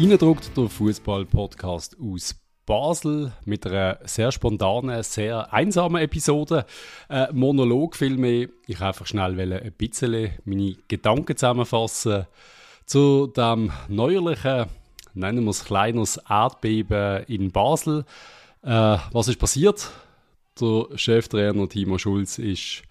Reindruckt der Fußball-Podcast aus Basel mit einer sehr spontanen, sehr einsamen Episode. Äh, Monolog vielmehr. Ich einfach schnell ein bisschen meine Gedanken zusammenfassen zu dem neuerlichen, nennen wir es kleines Erdbeben in Basel. Äh, was ist passiert? Der Cheftrainer Timo Schulz ist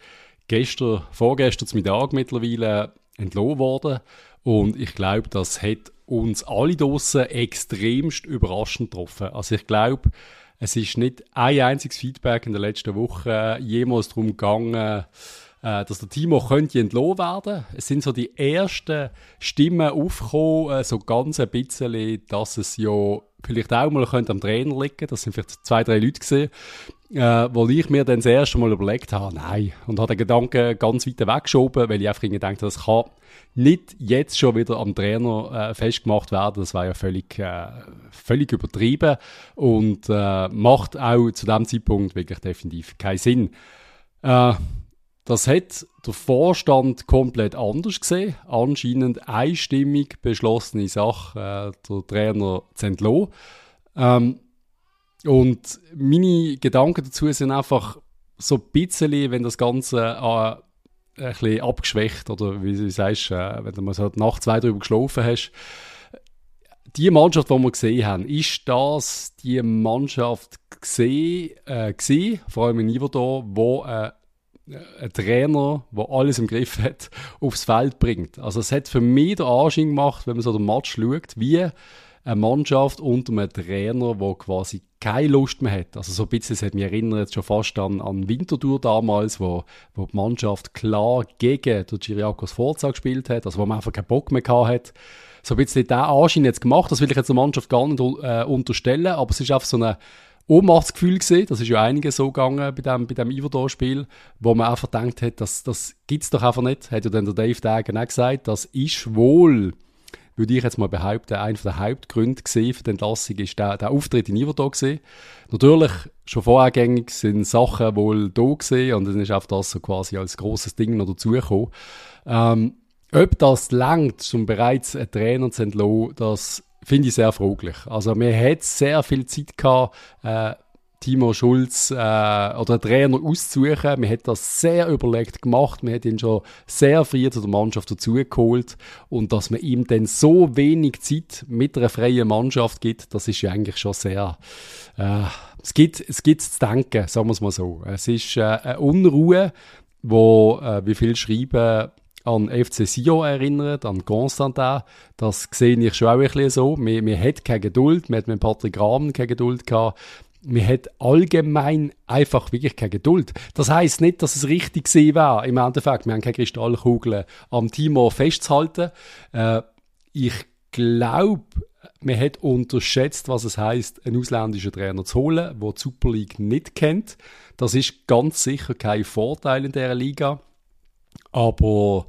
gestern, vorgestern zum Mittag mittlerweile entlohnt worden. Und ich glaube, das hat uns alle draussen extremst überraschend getroffen. Also ich glaube, es ist nicht ein einziges Feedback in der letzten Woche jemals darum gegangen, äh, dass der Timo könnte entlohnt werden. Es sind so die ersten Stimmen aufgekommen, äh, so ganz ein bisschen, dass es ja vielleicht auch mal könnte am Trainer liegen. Das sind vielleicht zwei, drei Leute gesehen, äh, wo ich mir dann das erste Mal überlegt habe, nein, und habe den Gedanken ganz weit weggeschoben, weil ich einfach gedacht habe, das kann nicht jetzt schon wieder am Trainer äh, festgemacht werden. Das war ja völlig, äh, völlig übertrieben und äh, macht auch zu dem Zeitpunkt wirklich definitiv keinen Sinn. Äh, das hat der Vorstand komplett anders gesehen. Anscheinend einstimmig beschlossene Sache, äh, der Trainer zu entlassen. Ähm, und meine Gedanken dazu sind einfach so ein bisschen, wenn das Ganze äh, ein bisschen abgeschwächt oder wie du sagst, äh, wenn du mal so Nacht zwei drüber geschlafen hast. Die Mannschaft, die wir gesehen haben, ist das die Mannschaft gesehen, äh, gewesen, vor allem in Iverdor, wo äh, ein Trainer, der alles im Griff hat, aufs Feld bringt. Also es hat für mich den Anschein gemacht, wenn man so den Match schaut, wie eine Mannschaft unter einem Trainer, der quasi keine Lust mehr hat. Also so ein bisschen, es hat mich erinnert schon fast an, an Winterthur damals, wo, wo die Mannschaft klar gegen den Giriakos Forza gespielt hat, also wo man einfach keinen Bock mehr gehabt hat. So ein bisschen der Anschein jetzt gemacht, das will ich jetzt der Mannschaft gar nicht äh, unterstellen, aber es ist einfach so eine Ohnmachtsgefühl gesehen. Das ist ja einiges so gegangen bei dem, bei dem Iverdor-Spiel, wo man einfach gedacht hat, das, das gibt es doch einfach nicht. Hat ja dann der Dave Dagen auch gesagt, das ist wohl würde ich jetzt mal behaupten, einer der Hauptgründe für die Entlassung ist der, der Auftritt in Iverdor gesehen. Natürlich, schon vorhergängig sind Sachen wohl da gesehen und dann ist auch das so quasi als großes Ding noch dazugekommen. Ähm, ob das langt, um bereits einen Trainer zu entlassen, das finde ich sehr fraglich. Also, mir hat sehr viel Zeit gehabt, äh, Timo Schulz äh, oder Trainer auszusuchen. Man hat das sehr überlegt gemacht. Man hat ihn schon sehr früh zu der Mannschaft dazugeholt. Und dass man ihm dann so wenig Zeit mit einer freien Mannschaft gibt, das ist ja eigentlich schon sehr. Äh, es gibt es gibt zu denken, sagen wir es mal so. Es ist äh, eine Unruhe, wo, äh, wie viel schreiben, an FC Sion erinnert, an Constantin. Das sehe ich schon auch ein bisschen so. Man, man hat keine Geduld. Man hat mit Patrick Rahmen keine Geduld gehabt man hat allgemein einfach wirklich keine Geduld. Das heißt nicht, dass es richtig gewesen wäre. Im Endeffekt, wir haben keine Kristallkugel am Timo festzuhalten. Äh, ich glaube, man hat unterschätzt, was es heißt, einen ausländischen Trainer zu holen, der die Super League nicht kennt. Das ist ganz sicher kein Vorteil in dieser Liga. Aber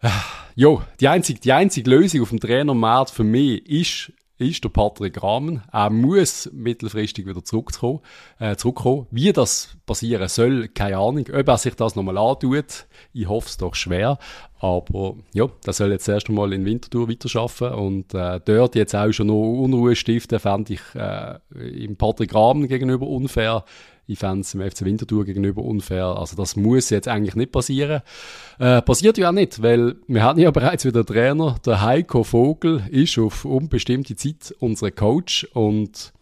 äh, jo, die einzige, die einzige Lösung auf dem Trainermarkt für mich ist ist der Patrick Rahmen. Er muss mittelfristig wieder zurückkommen. Äh, zurückkommen. Wie das passieren soll, keine Ahnung. Ob er sich das nochmal antut, ich hoffe es doch schwer. Aber ja, der soll jetzt erst einmal in Winterthur weiterarbeiten und äh, dort jetzt auch schon noch Unruhe stiften, fände ich äh, im Patrick Rahmen gegenüber unfair. Ich fände es im FC Winterthur gegenüber unfair. Also das muss jetzt eigentlich nicht passieren. Äh, passiert ja auch nicht, weil wir hatten ja bereits wieder einen Trainer. Der Heiko Vogel ist auf unbestimmte Zeit unser Coach und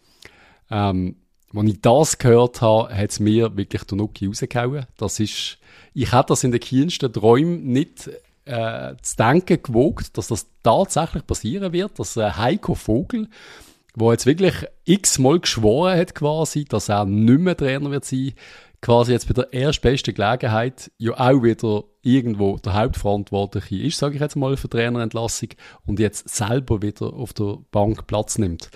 ähm, als ich das gehört habe, hat es mir wirklich der Nuki rausgehauen. Das ist, ich hätte das in den kühnsten Träumen nicht äh, zu denken gewogt, dass das tatsächlich passieren wird, dass äh, Heiko Vogel wo jetzt wirklich x-mal geschworen hat quasi, dass er nicht mehr Trainer wird sein, quasi jetzt bei der erstbesten Gelegenheit ja auch wieder irgendwo der Hauptverantwortliche ist, sage ich jetzt mal, für Trainerentlassung und jetzt selber wieder auf der Bank Platz nimmt.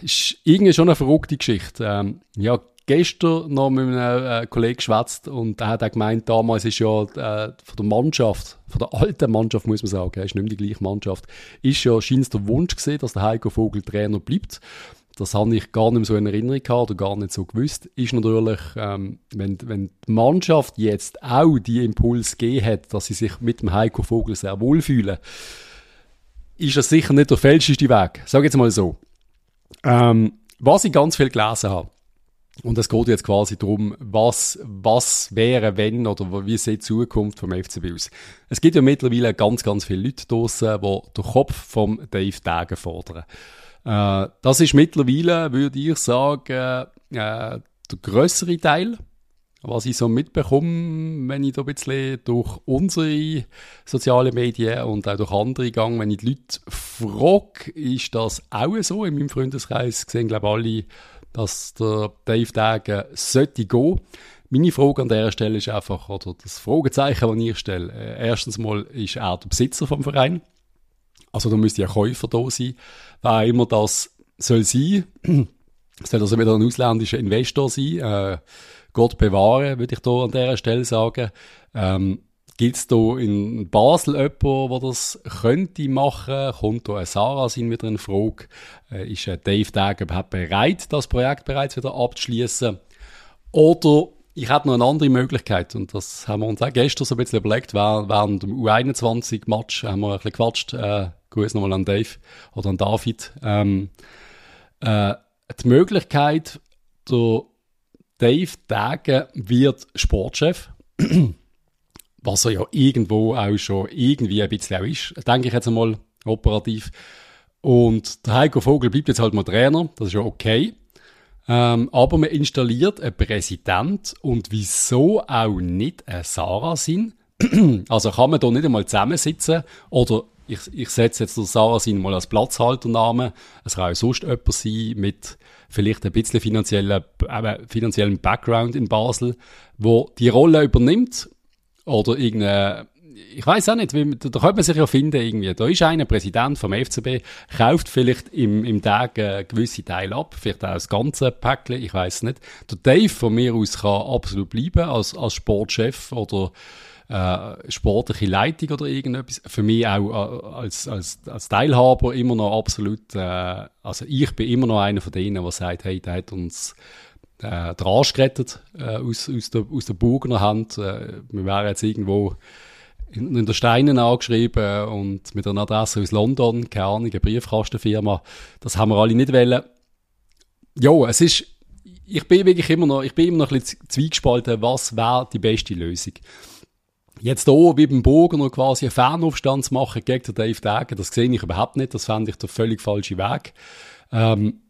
Ist irgendwie schon eine verrückte Geschichte. Ähm, ja, gestern noch mit einem äh, Kollegen geschwätzt und der hat auch gemeint, damals ist ja äh, von der Mannschaft, von der alten Mannschaft muss man sagen, ist nicht mehr die gleiche Mannschaft, ist ja scheint der Wunsch gesehen, dass der Heiko Vogel Trainer bleibt. Das habe ich gar nicht mehr so in Erinnerung gehabt oder gar nicht so gewusst. Ist natürlich, ähm, wenn, wenn die Mannschaft jetzt auch die Impuls gegeben hat, dass sie sich mit dem Heiko Vogel sehr wohlfühlen, ist das sicher nicht der fälscheste Weg. Sag jetzt mal so. Ähm, was ich ganz viel gelesen habe, und es geht jetzt quasi darum, was, was wäre, wenn oder wie sieht die Zukunft vom FCB aus. Es gibt ja mittlerweile ganz, ganz viele Leute draussen, die den Kopf vom Dave Dagen fordern. Äh, das ist mittlerweile, würde ich sagen, äh, der größere Teil was ich so mitbekomme, wenn ich da ein bisschen durch unsere sozialen Medien und auch durch andere gehe, wenn ich die Leute frage, ist das auch so. In meinem Freundeskreis sehen, glaube ich, alle, dass der Dave Dagen sollte gehen. Meine Frage an dieser Stelle ist einfach, oder das Fragezeichen, das ich stelle, äh, erstens mal, ist er der Besitzer vom Verein? Also da müsste ja Käufer da sein. Wer immer das soll sein, soll also wieder ein ausländischer Investor sein, äh, Gott bewahre, würde ich da an dieser Stelle sagen. Ähm, Gibt es da in Basel jemanden, der das könnte machen? Kommt da ein Sarah sein wieder in Frage? Äh, ist Dave Dag überhaupt bereit, das Projekt bereits wieder abzuschließen? Oder ich hätte noch eine andere Möglichkeit, und das haben wir uns auch gestern so ein bisschen überlegt, während dem U21-Match haben wir ein bisschen gequatscht. Äh, Gruß nochmal an Dave oder an David. Ähm, äh, die Möglichkeit, der Dave Dagen wird Sportchef. Was er ja irgendwo auch schon irgendwie ein bisschen auch ist, denke ich jetzt einmal operativ. Und der Heiko Vogel bleibt jetzt halt mal Trainer, das ist ja okay. Ähm, aber man installiert einen Präsident und wieso auch nicht ein Sarah sind? also kann man da nicht einmal zusammensitzen oder ich, ich setze jetzt den Sarah Sin mal als Platzhalternamen. Es kann auch sonst jemand sein mit vielleicht ein bisschen finanziellen, äh, finanziellen Background in Basel, wo die Rolle übernimmt oder irgendeine ich weiß auch nicht, wie, da, da könnte man sich ja finden irgendwie. Da ist einer Präsident vom FCB, kauft vielleicht im, im Tag äh, gewisse Teile ab, vielleicht auch das ganze Päckchen, ich weiß nicht. Der Dave von mir aus kann absolut bleiben als, als Sportchef oder äh, sportliche Leitung oder irgendetwas. Für mich auch äh, als, als, als Teilhaber immer noch absolut, äh, also ich bin immer noch einer von denen, der sagt, hey, der hat uns äh, den Arsch gerettet äh, aus, aus, der, aus der Burgener Hand. Äh, wir wären jetzt irgendwo in, in der Steinen angeschrieben und mit einer Adresse aus London, keine Ahnung, eine Briefkastenfirma. Das haben wir alle nicht wollen. Ja, es ist, ich bin wirklich immer noch, ich bin immer noch ein bisschen zweigespalten, was wäre die beste Lösung. Jetzt hier wie beim Bogen noch quasi einen Fanaufstand zu machen gegen den Dave Dagen, das sehe ich überhaupt nicht. Das fände ich der völlig falsche Weg. Ähm,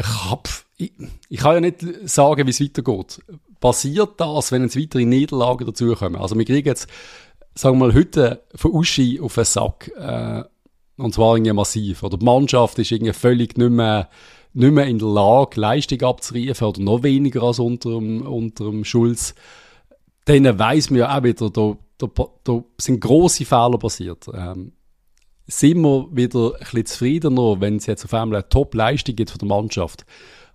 ich, hab, ich, kann ja nicht sagen, wie es weitergeht. Passiert das, wenn jetzt weitere Niederlagen dazukommen? Also wir kriegen jetzt, sagen wir mal, heute von Uschi auf den Sack. Äh, und zwar irgendwie massiv. Oder die Mannschaft ist irgendwie völlig nicht mehr, nicht mehr in der Lage, Leistung abzurufen oder noch weniger als unter dem, unter dem Schulz dann weiss man ja auch wieder, da, da, da sind grosse Fehler passiert. Ähm, sind wir wieder ein bisschen zufriedener, wenn es jetzt auf einmal eine Top-Leistung gibt von der Mannschaft.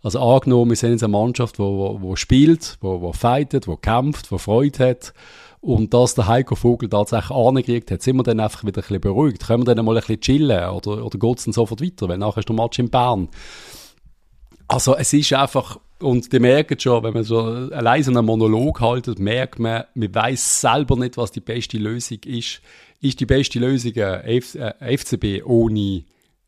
Also angenommen, wir sind jetzt eine Mannschaft, die wo, wo, wo spielt, wo, wo fightet, wo kämpft, wo Freude hat. Und dass der Heiko Vogel tatsächlich angekriegt hat, sind wir dann einfach wieder ein bisschen beruhigt. Können wir dann mal ein bisschen chillen oder, oder geht es dann sofort weiter, weil nachher ist der Match in Bern. Also es ist einfach, und die merken schon, wenn man so allein einen Monolog haltet, merkt man, man weiß selber nicht, was die beste Lösung ist. Ist die beste Lösung ein FCB äh, ohne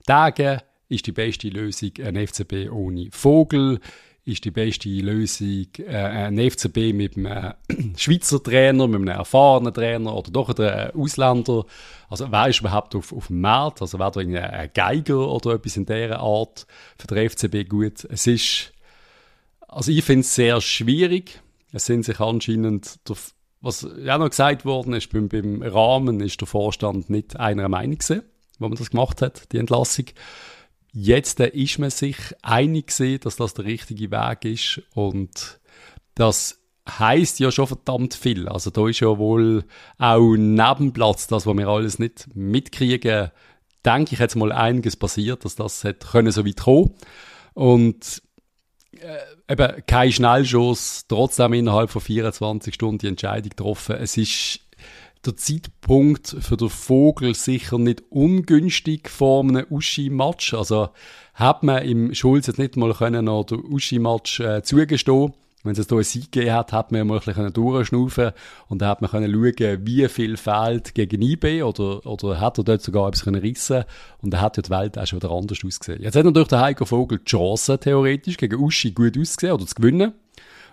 Tage? Ist die beste Lösung ein FCB ohne Vogel? Ist die beste Lösung äh, ein FCB mit einem Schweizer Trainer, mit einem erfahrenen Trainer oder doch einem Ausländer? Also wer ist überhaupt auf, auf dem Markt? Also wäre da ein Geiger oder etwas in dieser Art für den FCB gut? Es ist also ich finde es sehr schwierig. Es sind sich anscheinend, was ja noch gesagt worden ist, beim, beim Rahmen ist der Vorstand nicht einer Meinung gewesen, wo man das gemacht hat, die Entlassung. Jetzt äh, ist man sich einig gewesen, dass das der richtige Weg ist und das heißt ja schon verdammt viel. Also da ist ja wohl auch Nebenplatz, das, was wir alles nicht mitkriegen, denke ich jetzt mal einiges passiert, dass das hätte können so weit kommen. Und äh, eben kein Schnellschuss, trotzdem innerhalb von 24 Stunden die Entscheidung getroffen. Es ist der Zeitpunkt für den Vogel sicher nicht ungünstig vor einem Uschi-Match. Also hat man im Schulz jetzt nicht mal können noch den Uschi-Match äh, zugestehen. Wenn es hier einen Sieg gegeben hat, hat man mal ein bisschen durchschnaufen und dann hat man können schauen, wie viel fehlt gegen IB oder, oder hat er dort sogar etwas können rissen und dann hat ja die Welt auch schon wieder anders ausgesehen. Jetzt hat natürlich der Heiko Vogel die Chance, theoretisch, gegen Uschi gut ausgesehen oder zu gewinnen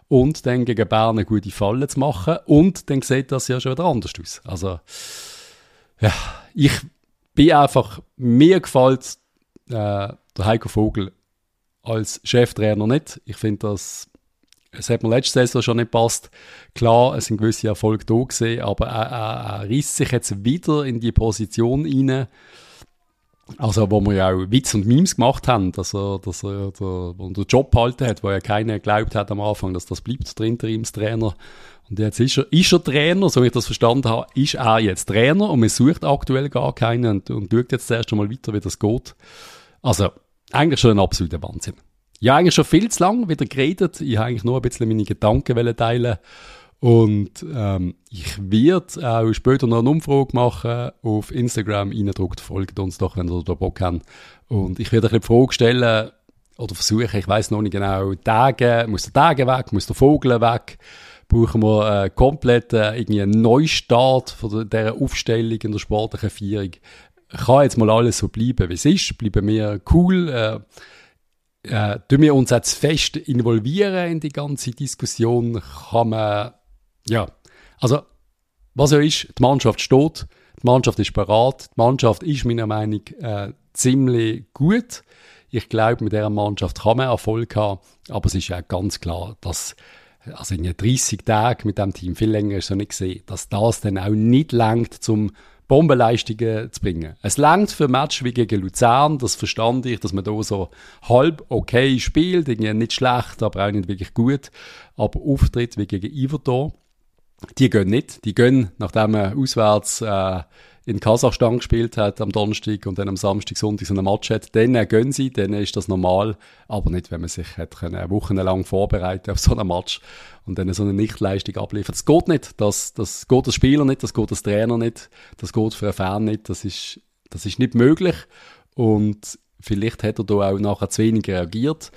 und dann gegen Bern eine gute Falle zu machen und dann sieht das ja schon wieder anders aus. Also, ja, ich bin einfach, mir gefällt äh, der Heiko Vogel als Cheftrainer nicht. Ich finde das es hat mir letzte Saison schon nicht passt. Klar, es sind gewisse Erfolge da gesehen, aber er, er, er reißt sich jetzt wieder in die Position rein, also wo wir ja auch Witz und Memes gemacht haben, dass er, dass er der, den Job behalten hat, wo ja keiner geglaubt hat am Anfang, dass das bleibt, der Interimstrainer. Und jetzt ist er, ist er Trainer, so wie ich das verstanden habe, ist er jetzt Trainer und man sucht aktuell gar keinen und, und schaut jetzt zuerst einmal weiter, wie das geht. Also, eigentlich schon ein absoluter Wahnsinn. Ja, eigentlich schon viel zu lang wieder geredet. Ich habe eigentlich nur ein bisschen meine Gedanken teilen und ähm, ich werde auch später noch eine Umfrage machen auf Instagram. Reindruckt, folgt uns doch, wenn ihr da Bock habt. Und ich werde ein bisschen die Frage stellen oder versuchen, ich weiß noch nicht genau, Tage, muss der Tage weg, muss der Vogel weg? Brauchen wir äh, äh, einen Neustart von dieser Aufstellung in der sportlichen Vierung? Kann jetzt mal alles so bleiben, wie es ist? Bleiben wir cool? Äh, äh, tun wir uns jetzt fest involvieren in die ganze Diskussion, kann man, ja, also, was ja ist, die Mannschaft steht, die Mannschaft ist bereit, die Mannschaft ist meiner Meinung nach äh, ziemlich gut. Ich glaube, mit dieser Mannschaft kann man Erfolg haben, aber es ist ja ganz klar, dass also in 30 Tagen mit dem Team, viel länger ist noch nicht gesehen, dass das dann auch nicht langt zum Bombenleistungen zu bringen. Es langt für Match wie gegen Luzern, das verstand ich, dass man da so halb okay spielt, nicht schlecht, aber auch nicht wirklich gut. Aber Auftritt wie gegen Iverdor, die gehen nicht. Die gehen, nachdem man auswärts äh, in Kasachstan gespielt hat am Donnerstag und dann am Samstag, Sonntag so ein Match hat, dann äh, gehen sie, dann ist das normal, aber nicht, wenn man sich hat können, wochenlang vorbereiten auf so ein Match und dann so eine Nichtleistung abliefert. Das geht nicht, das, das geht als Spieler nicht, das geht als Trainer nicht, das geht für einen Fan nicht, das ist, das ist nicht möglich und vielleicht hat er da auch nachher zu wenig reagiert.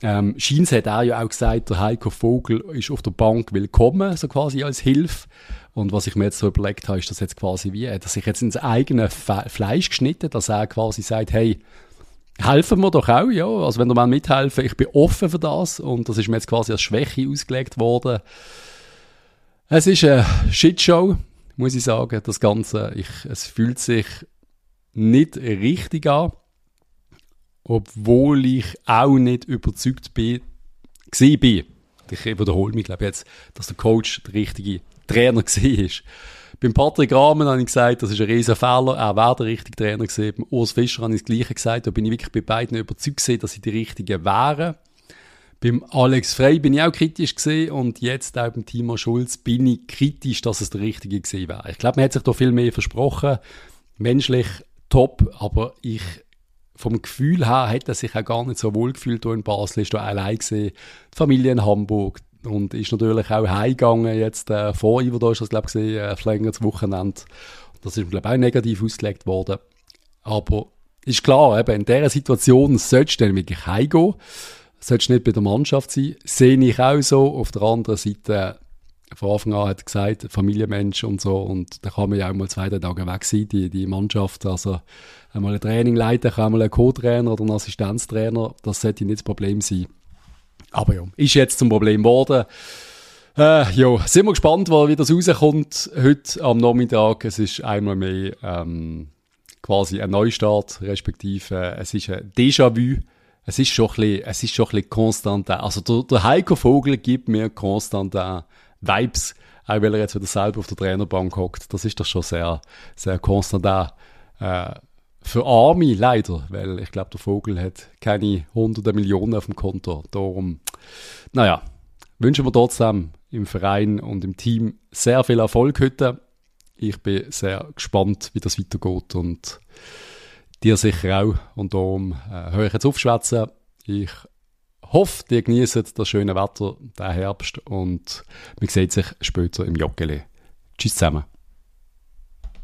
Ähm, Scheins hat er ja auch gesagt, der Heiko Vogel ist auf der Bank willkommen, so quasi als Hilfe. Und was ich mir jetzt so überlegt habe, ist das jetzt quasi wie, dass sich jetzt ins eigene Fe Fleisch geschnitten, dass er quasi sagt, hey, helfen wir doch auch, ja. Also wenn ihr mal mithelfen, ich bin offen für das und das ist mir jetzt quasi als Schwäche ausgelegt worden. Es ist eine Shitshow, muss ich sagen, das Ganze. Ich, es fühlt sich nicht richtig an obwohl ich auch nicht überzeugt bin, bin. Ich wiederhole mich, glaube jetzt, dass der Coach der richtige Trainer war. Beim Patrick Rahmen habe ich gesagt, das ist ein riesen Fehler, er wäre der richtige Trainer gewesen. Beim Urs Fischer habe ich das Gleiche gesagt, da bin ich wirklich bei beiden überzeugt gewesen, dass sie die Richtigen wären. Beim Alex Frey bin ich auch kritisch gesehen und jetzt auch beim Timo Schulz bin ich kritisch, dass es der Richtige gewesen wäre. Ich glaube, man hat sich da viel mehr versprochen. Menschlich top, aber ich vom Gefühl her hat er sich auch gar nicht so wohl gefühlt hier in Basel. Ist da allein gesehen, die Familie in Hamburg und ist natürlich auch heimgegangen jetzt äh, vor Ivo, ist das glaube ich gesehen, äh, verlängertes Wochenende. Das ist glaube ich auch negativ ausgelegt worden. Aber ist klar, eben in dieser Situation solltest du dann wirklich heimgehen. Solltest nicht bei der Mannschaft sein. Sehe ich auch so. Auf der anderen Seite von Anfang an hat gesagt, Familienmensch und so. Und da kann man ja auch mal zwei, Tage weg sein, die, die Mannschaft. Also einmal ein Training leiten, kann einmal ein Co-Trainer oder ein Assistenztrainer. Das sollte nicht das Problem sein. Aber ja, ist jetzt zum Problem geworden. Äh, ja, sind wir gespannt, wie das rauskommt heute am Nachmittag. Es ist einmal mehr ähm, quasi ein Neustart, respektive äh, es ist ein Déjà-vu. Es ist schon ein bisschen, es ist schon ein bisschen konstant. Also der, der Heiko Vogel gibt mir konstant Vibes, auch weil er jetzt wieder selber auf der Trainerbank hockt. Das ist doch schon sehr, sehr konstant äh, für Arme leider, weil ich glaube, der Vogel hat keine hunderte Millionen auf dem Konto. Darum, naja, wünschen wir trotzdem im Verein und im Team sehr viel Erfolg heute. Ich bin sehr gespannt, wie das weitergeht und dir sicher auch. Und darum äh, höre ich jetzt aufschwätzen. Ich hoffe, ihr genießt das schöne Wetter, den Herbst und man sieht sich später im Joggeli. Tschüss zusammen.